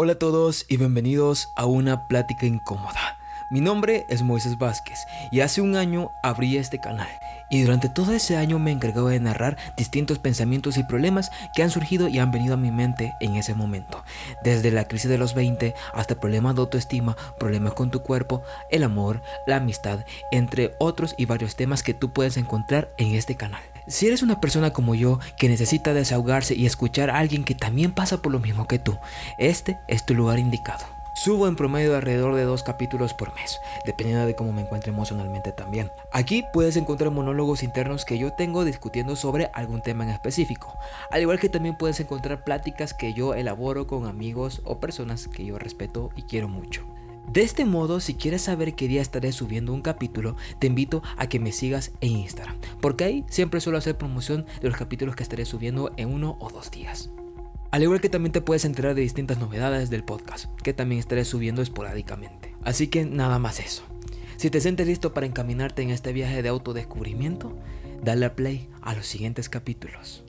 Hola a todos y bienvenidos a una plática incómoda. Mi nombre es Moisés Vázquez y hace un año abrí este canal y durante todo ese año me encargado de narrar distintos pensamientos y problemas que han surgido y han venido a mi mente en ese momento. Desde la crisis de los 20 hasta problemas de autoestima, problemas con tu cuerpo, el amor, la amistad, entre otros y varios temas que tú puedes encontrar en este canal. Si eres una persona como yo que necesita desahogarse y escuchar a alguien que también pasa por lo mismo que tú, este es tu lugar indicado. Subo en promedio alrededor de dos capítulos por mes, dependiendo de cómo me encuentre emocionalmente también. Aquí puedes encontrar monólogos internos que yo tengo discutiendo sobre algún tema en específico, al igual que también puedes encontrar pláticas que yo elaboro con amigos o personas que yo respeto y quiero mucho. De este modo, si quieres saber qué día estaré subiendo un capítulo, te invito a que me sigas en Instagram, porque ahí siempre suelo hacer promoción de los capítulos que estaré subiendo en uno o dos días. Al igual que también te puedes enterar de distintas novedades del podcast, que también estaré subiendo esporádicamente. Así que nada más eso. Si te sientes listo para encaminarte en este viaje de autodescubrimiento, dale a play a los siguientes capítulos.